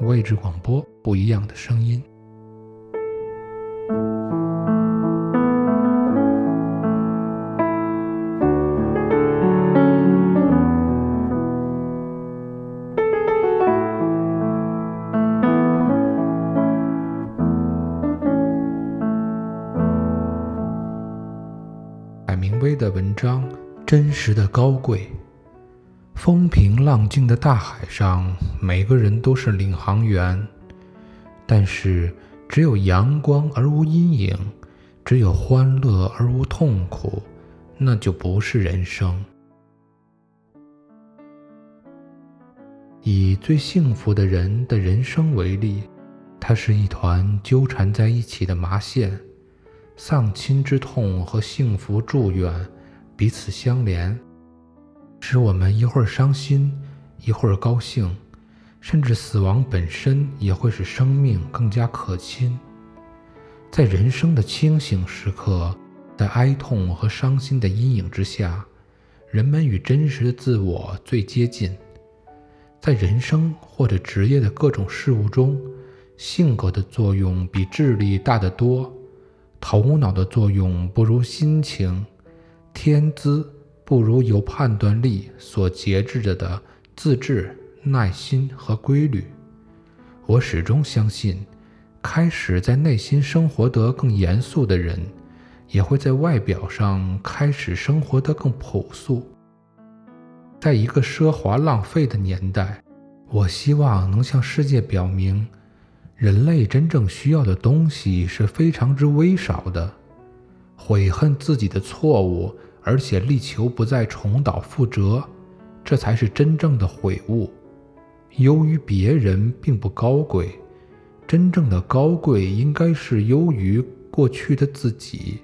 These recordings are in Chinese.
位置广播，不一样的声音。海明威的文章，真实的高贵。风平浪静的大海上，每个人都是领航员。但是，只有阳光而无阴影，只有欢乐而无痛苦，那就不是人生。以最幸福的人的人生为例，它是一团纠缠在一起的麻线，丧亲之痛和幸福祝愿彼此相连。使我们一会儿伤心，一会儿高兴，甚至死亡本身也会使生命更加可亲。在人生的清醒时刻，在哀痛和伤心的阴影之下，人们与真实的自我最接近。在人生或者职业的各种事物中，性格的作用比智力大得多，头脑的作用不如心情，天资。不如有判断力所节制着的自制、耐心和规律。我始终相信，开始在内心生活得更严肃的人，也会在外表上开始生活得更朴素。在一个奢华浪费的年代，我希望能向世界表明，人类真正需要的东西是非常之微少的：悔恨自己的错误。而且力求不再重蹈覆辙，这才是真正的悔悟。优于别人并不高贵，真正的高贵应该是优于过去的自己。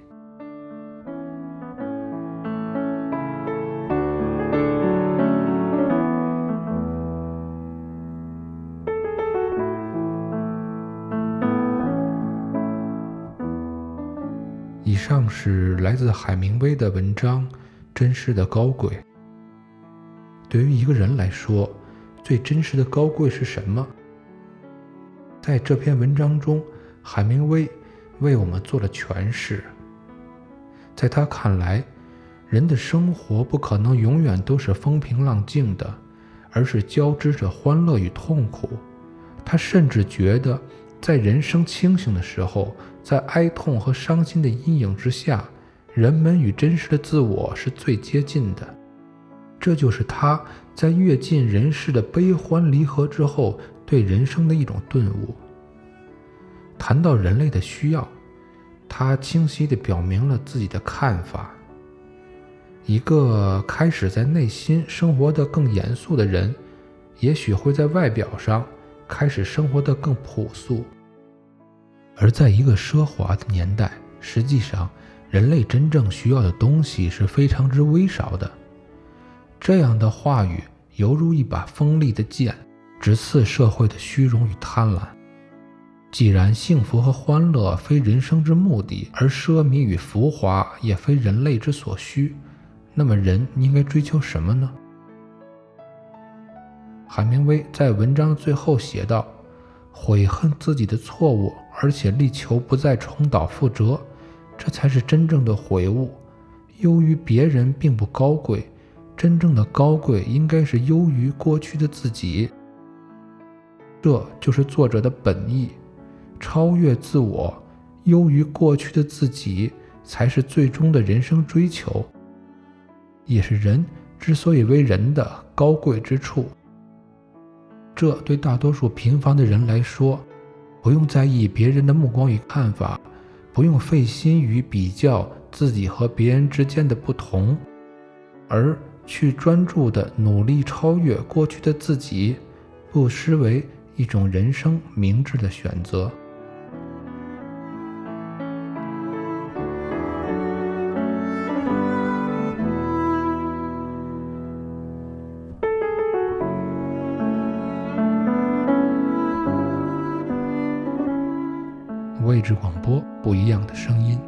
以上是来自海明威的文章《真实的高贵》。对于一个人来说，最真实的高贵是什么？在这篇文章中，海明威为我们做了诠释。在他看来，人的生活不可能永远都是风平浪静的，而是交织着欢乐与痛苦。他甚至觉得。在人生清醒的时候，在哀痛和伤心的阴影之下，人们与真实的自我是最接近的。这就是他在阅尽人世的悲欢离合之后，对人生的一种顿悟。谈到人类的需要，他清晰地表明了自己的看法：一个开始在内心生活得更严肃的人，也许会在外表上。开始生活的更朴素，而在一个奢华的年代，实际上人类真正需要的东西是非常之微少的。这样的话语犹如一把锋利的剑，直刺社会的虚荣与贪婪。既然幸福和欢乐非人生之目的，而奢靡与浮华也非人类之所需，那么人应该追求什么呢？海明威在文章最后写道：“悔恨自己的错误，而且力求不再重蹈覆辙，这才是真正的悔悟。优于别人并不高贵，真正的高贵应该是优于过去的自己。这就是作者的本意。超越自我，优于过去的自己，才是最终的人生追求，也是人之所以为人的高贵之处。”这对大多数平凡的人来说，不用在意别人的目光与看法，不用费心于比较自己和别人之间的不同，而去专注的努力超越过去的自己，不失为一种人生明智的选择。之广播，不一样的声音。